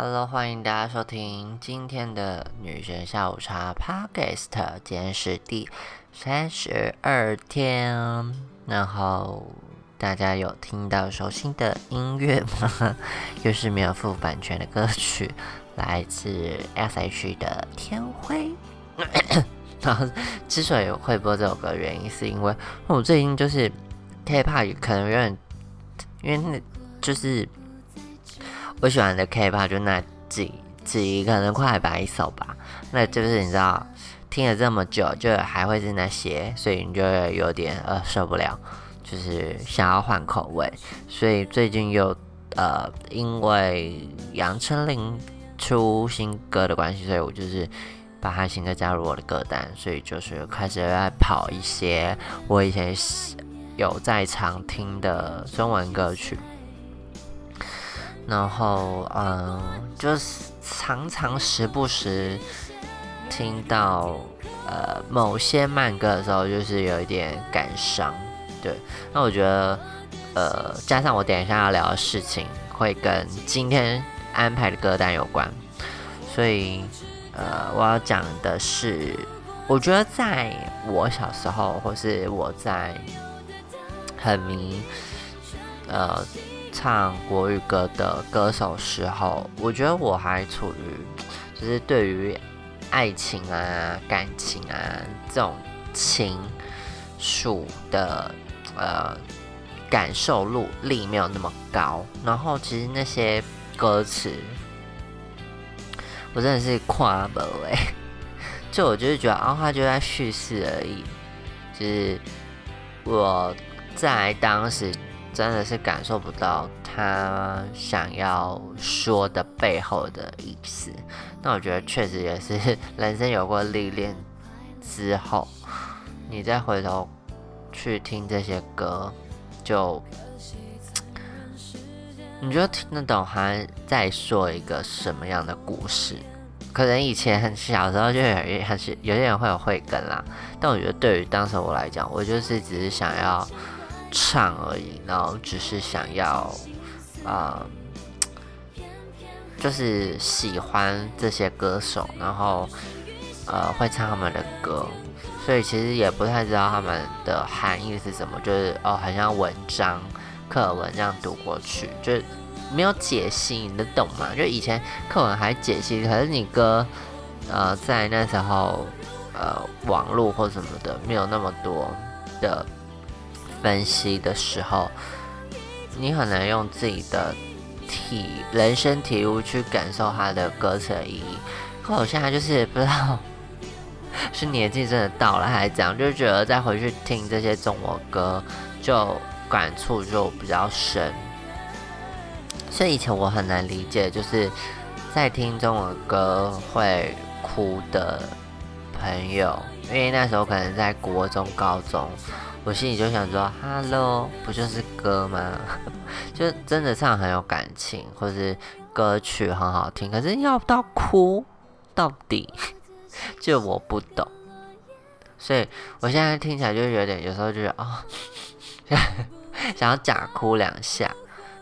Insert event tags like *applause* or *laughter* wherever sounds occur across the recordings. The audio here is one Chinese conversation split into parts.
Hello，欢迎大家收听今天的女神下午茶 Podcast。今天是第三十二天，然后大家有听到熟悉的音乐吗？*laughs* 又是没有付版权的歌曲，*laughs* 来自 SH 的《天灰》。*coughs* 然后之所以会播这首歌，原因是因为我最近就是 K-pop 可能有点，因为那就是。我喜欢的 K-pop 就那几几，可能快百首吧。那就是你知道，听了这么久，就还会是那些，所以你就有点呃受不了，就是想要换口味。所以最近又呃，因为杨丞琳出新歌的关系，所以我就是把他新歌加入我的歌单，所以就是开始在跑一些我以前有在常听的中文歌曲。然后，嗯，就是常常时不时听到呃某些慢歌的时候，就是有一点感伤。对，那我觉得，呃，加上我等一下要聊的事情会跟今天安排的歌单有关，所以，呃，我要讲的是，我觉得在我小时候，或是我在很迷，呃。唱国语歌的歌手时候，我觉得我还处于就是对于爱情啊、感情啊这种情愫的呃感受力力没有那么高。然后其实那些歌词，我真的是跨不哎，*laughs* 就我就是觉得啊，他就在叙事而已。就是我在当时。真的是感受不到他想要说的背后的意思。那我觉得确实也是 *laughs* 人生有过历练之后，你再回头去听这些歌，就你就听得懂他在说一个什么样的故事。可能以前小时候就有还是有些人会有慧根啦，但我觉得对于当时我来讲，我就是只是想要。唱而已，然后只是想要，啊，就是喜欢这些歌手，然后呃会唱他们的歌，所以其实也不太知道他们的含义是什么，就是哦，好像文章课文这样读过去，就没有解析，你能懂吗？就以前课文还解析，可是你歌，呃，在那时候，呃，网络或什么的没有那么多的。分析的时候，你很难用自己的体人生体悟去感受它的歌词的意义。可我现在就是不知道是年纪真的到了还是怎样，就觉得再回去听这些中文歌，就感触就比较深。所以以前我很难理解，就是在听中文歌会哭的朋友，因为那时候可能在国中、高中。我心里就想说，Hello，不就是歌吗？*laughs* 就真的唱很有感情，或是歌曲很好听，可是要到哭，到底 *laughs* 就我不懂。所以我现在听起来就有点，有时候就是哦，*laughs* 想要假哭两下，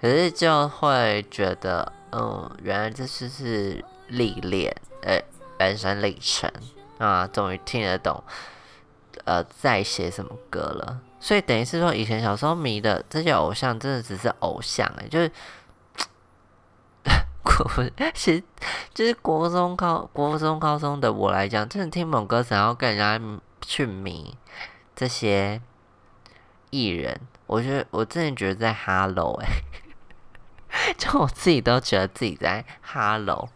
可是就会觉得，嗯，原来这就是历练，呃，人生历程啊，终于听得懂。呃，在写什么歌了？所以等于是说，以前小时候迷的这些偶像，真的只是偶像哎，就是 *laughs* 国，其实就是国中高、国中高中的我来讲，真的听某歌，词，然后跟人家去迷这些艺人，我觉得我真的觉得在 Hello 哎，*laughs* 就我自己都觉得自己在 Hello，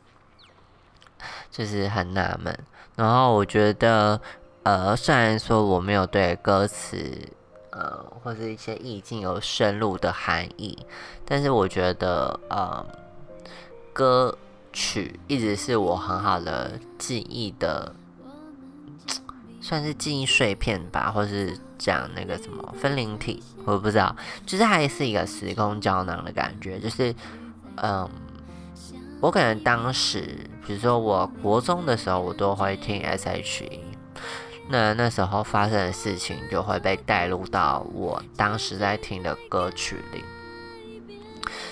就是很纳闷。然后我觉得。呃，虽然说我没有对歌词，呃，或者一些意境有深入的含义，但是我觉得，呃，歌曲一直是我很好的记忆的，算是记忆碎片吧，或是讲那个什么分灵体，我不知道，就是还是一个时空胶囊的感觉，就是，嗯，我可能当时，比如说我国中的时候，我都会听 S.H.E。那那时候发生的事情就会被带入到我当时在听的歌曲里，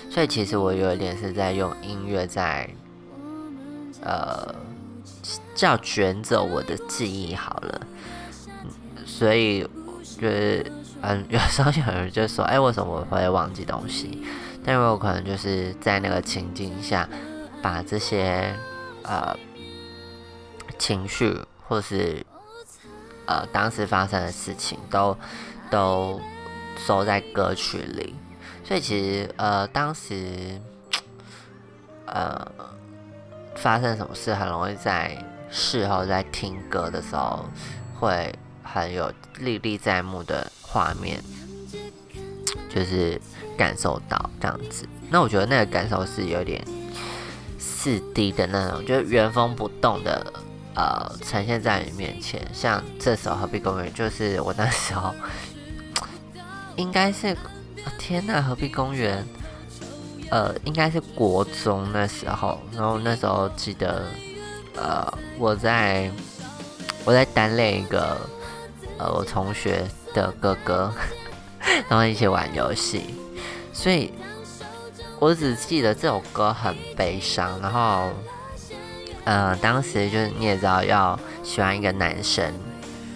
所以其实我有一点是在用音乐在呃叫卷走我的记忆好了。所以就是嗯，有时候有人就说，哎，为什么我会忘记东西？但我可能就是在那个情境下，把这些呃情绪或是呃当时发生的事情都都收在歌曲里。所以其实呃当时呃发生什么事，很容易在事后在听歌的时候会很有历历在目的画面，就是。感受到这样子，那我觉得那个感受是有点四 D 的那种，就是原封不动的呃呈现在你面前。像这首《何必公园》，就是我那时候应该是天呐，《何必公园》呃应该是国中那时候，然后那时候记得呃我在我在单练一个呃我同学的哥哥，*laughs* 然后一起玩游戏。所以，我只记得这首歌很悲伤。然后，呃，当时就是你也知道，要喜欢一个男生，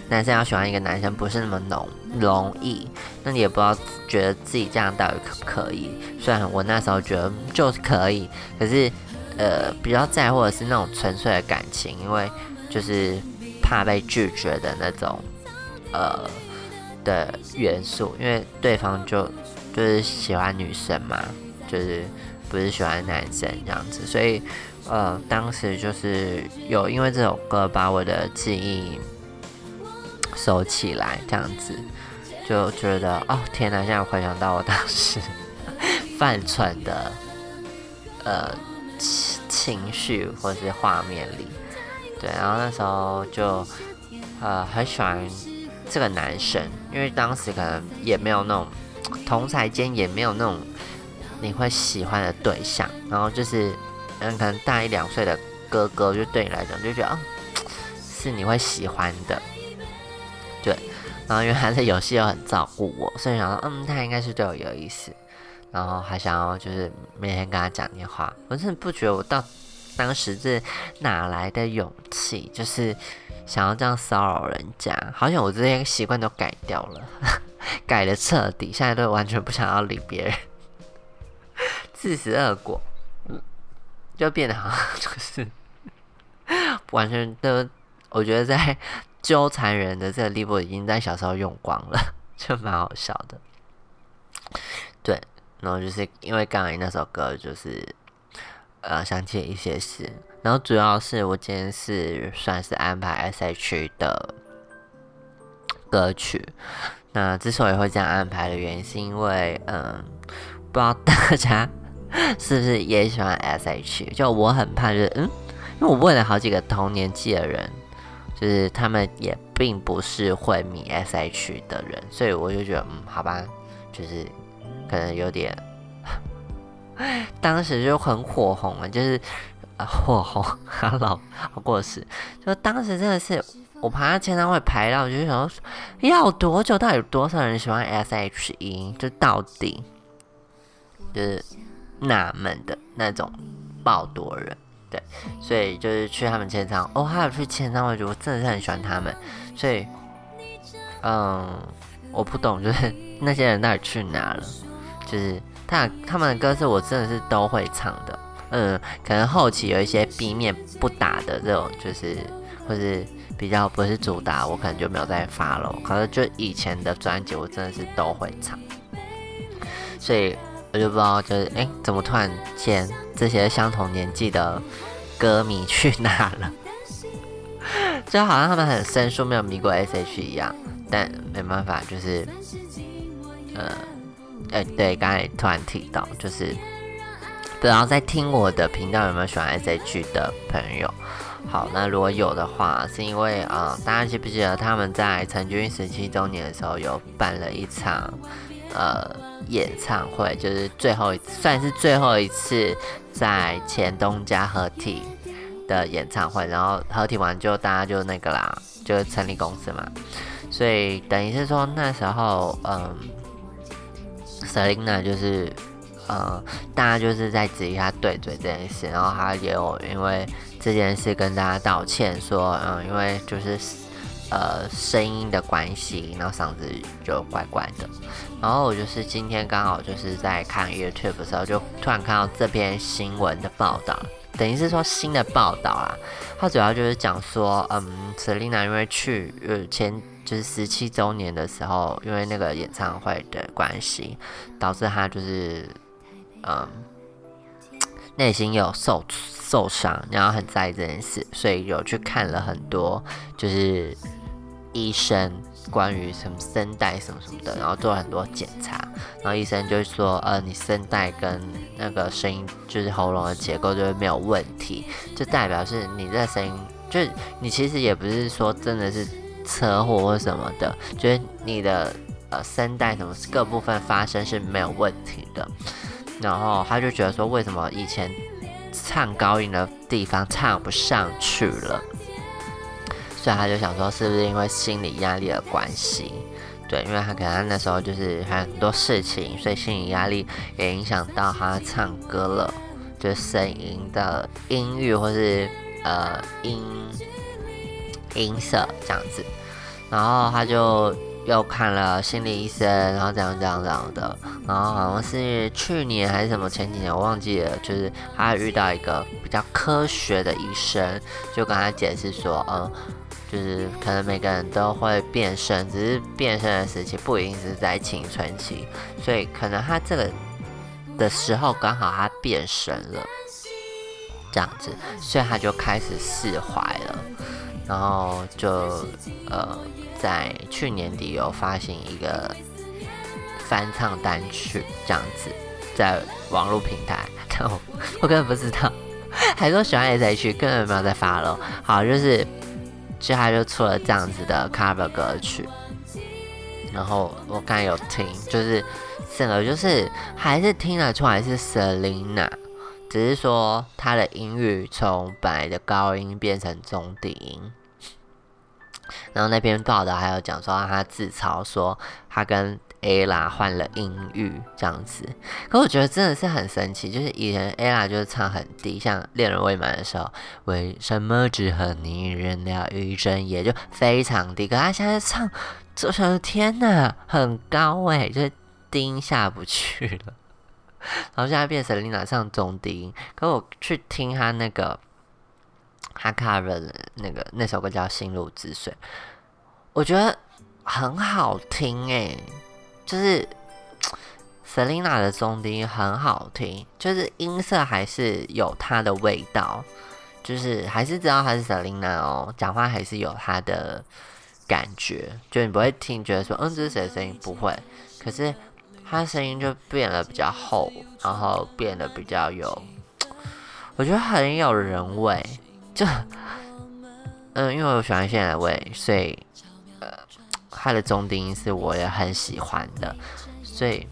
男生要喜欢一个男生不是那么容容易。那你也不知道觉得自己这样到底可不可以？虽然我那时候觉得就是可以，可是，呃，比较在乎的是那种纯粹的感情，因为就是怕被拒绝的那种，呃的元素，因为对方就。就是喜欢女生嘛，就是不是喜欢男生这样子，所以呃，当时就是有因为这首歌把我的记忆收起来，这样子就觉得哦天哪！现在回想到我当时犯蠢的呃情绪或是画面里，对，然后那时候就呃很喜欢这个男生，因为当时可能也没有那种。同才间也没有那种你会喜欢的对象，然后就是嗯，可能大一两岁的哥哥，就对你来讲就觉得嗯，*tsk* 是你会喜欢的，对。然后因为他的游戏又很照顾我，所以想说嗯，他应该是对我有意思，然后还想要就是每天跟他讲电话。我真的不觉得我到当时是哪来的勇气，就是想要这样骚扰人家，好像我这些习惯都改掉了。*laughs* 改的彻底，现在都完全不想要理别人，自食恶果，就变得好像 *laughs* 就是完全都，我觉得在纠缠人的这个地步已经在小时候用光了，就蛮好笑的。对，然后就是因为刚才那首歌，就是呃想起一些事，然后主要是我今天是算是安排 S H 的歌曲。那之所以会这样安排的原因，是因为，嗯，不知道大家 *laughs* 是不是也喜欢 S.H？就我很怕，就是，嗯，因为我问了好几个同年纪的人，就是他们也并不是会迷 S.H 的人，所以我就觉得，嗯，好吧，就是可能有点，*laughs* 当时就很火红啊，就是火红，哈老好过时，就当时真的是。我爬他签唱会排到，我就想说要多久？到底有多少人喜欢 S.H.E？就到底就是纳闷的那种爆多人，对，所以就是去他们签唱哦，还有去签唱会，我真的是很喜欢他们，所以嗯，我不懂，就是那些人到底去哪了？就是他他们的歌是我真的是都会唱的，嗯，可能后期有一些 B 面不打的这种，就是或是。比较不是主打，我可能就没有再发了。可是就以前的专辑，我真的是都会唱，所以我就不知道，就是哎，怎么突然间这些相同年纪的歌迷 *laughs* 去哪了？*laughs* 就好像他们很生疏，没有迷过 S.H 一样。但没办法，就是呃，哎，对，刚才突然提到，就是不知道在听我的频道有没有喜欢 S.H 的朋友。好，那如果有的话，是因为啊，大家记不记得他们在成军十七周年的时候有办了一场呃演唱会，就是最后一次，算是最后一次在前东家合体的演唱会，然后合体完就大家就那个啦，就成立公司嘛，所以等于是说那时候，嗯，Selina 就是呃，大家就是在质疑他对嘴这件事，然后他也有因为这件事跟大家道歉，说嗯，因为就是呃声音的关系，然后嗓子就怪怪的。然后我就是今天刚好就是在看 YouTube 的时候，就突然看到这篇新闻的报道，等于是说新的报道啦。它主要就是讲说，嗯，Selina 因为去呃前。就是十七周年的时候，因为那个演唱会的关系，导致他就是嗯内心有受受伤，然后很在意这件事，所以有去看了很多就是医生关于什么声带什么什么的，然后做了很多检查，然后医生就说，呃，你声带跟那个声音就是喉咙的结构就是没有问题，就代表是你这声音，就是你其实也不是说真的是。车祸或什么的，就是你的呃声带什么各部分发声是没有问题的。然后他就觉得说，为什么以前唱高音的地方唱不上去了？所以他就想说，是不是因为心理压力的关系？对，因为他可能那时候就是很多事情，所以心理压力也影响到他唱歌了，就是声音的音域或是呃音。音色这样子，然后他就又看了心理医生，然后这样这样这样的，然后好像是去年还是什么前几年我忘记了，就是他遇到一个比较科学的医生，就跟他解释说，嗯，就是可能每个人都会变身，只是变身的时期不一定是在青春期，所以可能他这个的时候刚好他变身了，这样子，所以他就开始释怀了。然后就呃，在去年底有发行一个翻唱单曲，这样子，在网络平台，但我我根本不知道，*laughs* 还说喜欢 S H，根本没有在发了。好，就是就他就出了这样子的 cover 歌曲，然后我刚才有听，就是整个就是还是听得出来是 Selina。只是说他的音域从本来的高音变成中低音，然后那篇报道还有讲说他自嘲说他跟 ella 换了音域这样子，可我觉得真的是很神奇，就是以前 ella 就是唱很低，像《恋人未满》的时候，为什么只和你人聊一整夜就非常低，可他现在唱，就是天呐，很高哎，就是低音下不去了。*laughs* 然后现在变成 Lina 唱中低音，可我去听他那个哈卡尔的那个那首歌叫《心如止水》，我觉得很好听诶，就是 Selina 的中低音很好听，就是音色还是有它的味道，就是还是知道她是 Selina 哦，讲话还是有她的感觉，就你不会听觉得说嗯这是谁的声音，不会，可是。他声音就变得比较厚，然后变得比较有，我觉得很有人味。就，*laughs* 嗯，因为我喜欢现在的味，所以，呃，他的中低音是我也很喜欢的，所以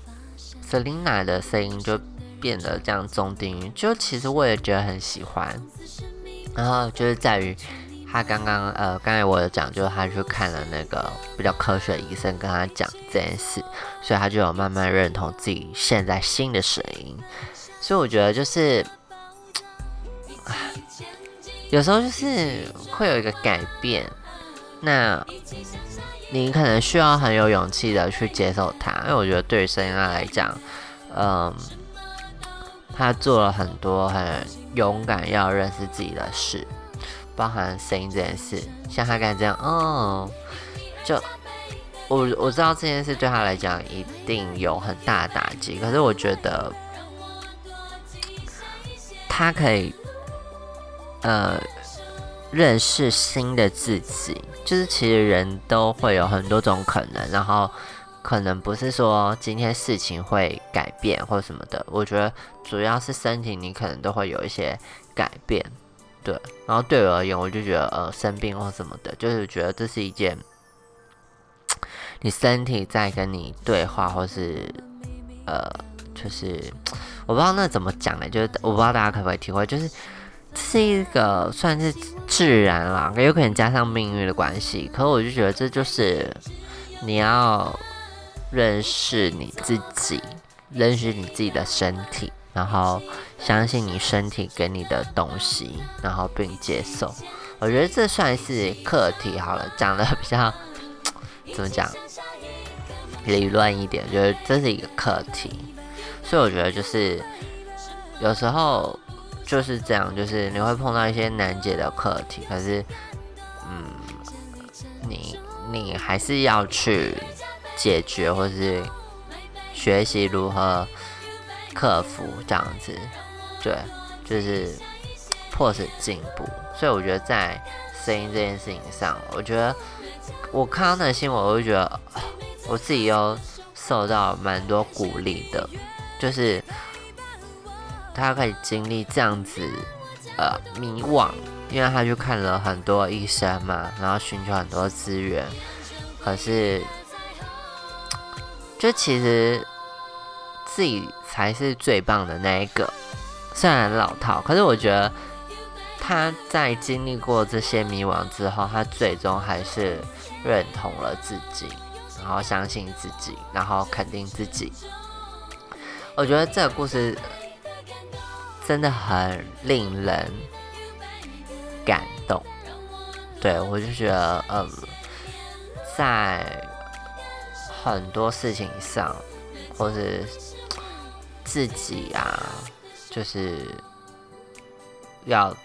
，Selina 的声音就变得这样中低音，就其实我也觉得很喜欢。然后就是在于。他刚刚呃，刚才我有讲，就是他去看了那个比较科学的医生，跟他讲这件事，所以他就有慢慢认同自己现在新的声音。所以我觉得就是，*sighs* 有时候就是会有一个改变，那你可能需要很有勇气的去接受它，因为我觉得对于声音来讲，嗯，他做了很多很勇敢要认识自己的事。包含声音这件事，像他刚才这样，哦，就我我知道这件事对他来讲一定有很大的打击，可是我觉得他可以呃认识新的自己，就是其实人都会有很多种可能，然后可能不是说今天事情会改变或什么的，我觉得主要是身体你可能都会有一些改变。对，然后对我而言，我就觉得呃生病或什么的，就是觉得这是一件你身体在跟你对话，或是呃，就是我不知道那怎么讲呢？就是我不知道大家可不可以体会，就是是一个算是自然啦，有可能加上命运的关系。可我就觉得这就是你要认识你自己，认识你自己的身体，然后相信你身体给你的东西，然后并接受。我觉得这算是课题好了，讲的比较 *laughs* 怎么讲理论一点，觉得这是一个课题。所以我觉得就是有时候就是这样，就是你会碰到一些难解的课题，可是嗯，你你还是要去解决，或是学习如何克服这样子，对，就是迫使进步。所以我觉得在声音这件事情上，我觉得我看到那新闻，我就觉得 *sighs* 我自己又受到蛮多鼓励的，就是他可以经历这样子呃迷惘，因为他去看了很多医生嘛，然后寻求很多资源，可是 *tsk* 就其实自己才是最棒的那一个，虽然老套，可是我觉得。他在经历过这些迷惘之后，他最终还是认同了自己，然后相信自己，然后肯定自己。我觉得这个故事真的很令人感动。对我就觉得，嗯，在很多事情上，或是自己啊，就是要。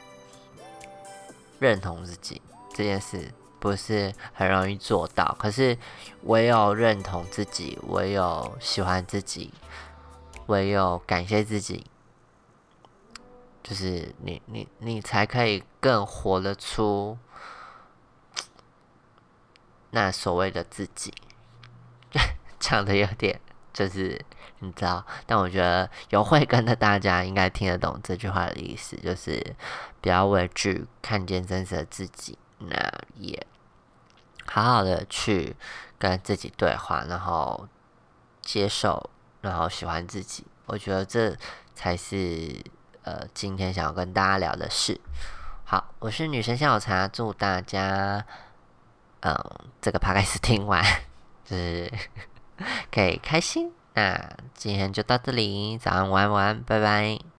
认同自己这件事不是很容易做到，可是唯有认同自己，唯有喜欢自己，唯有感谢自己，就是你你你才可以更活得出那所谓的自己。*laughs* 讲的有点就是你知道，但我觉得有慧根的大家应该听得懂这句话的意思，就是。不要畏惧看见真实的自己，那也好好的去跟自己对话，然后接受，然后喜欢自己。我觉得这才是呃今天想要跟大家聊的是。好，我是女神下午茶，祝大家嗯这个 p 开始听完 *laughs* 就是可以开心。那今天就到这里，早安，晚安，拜拜。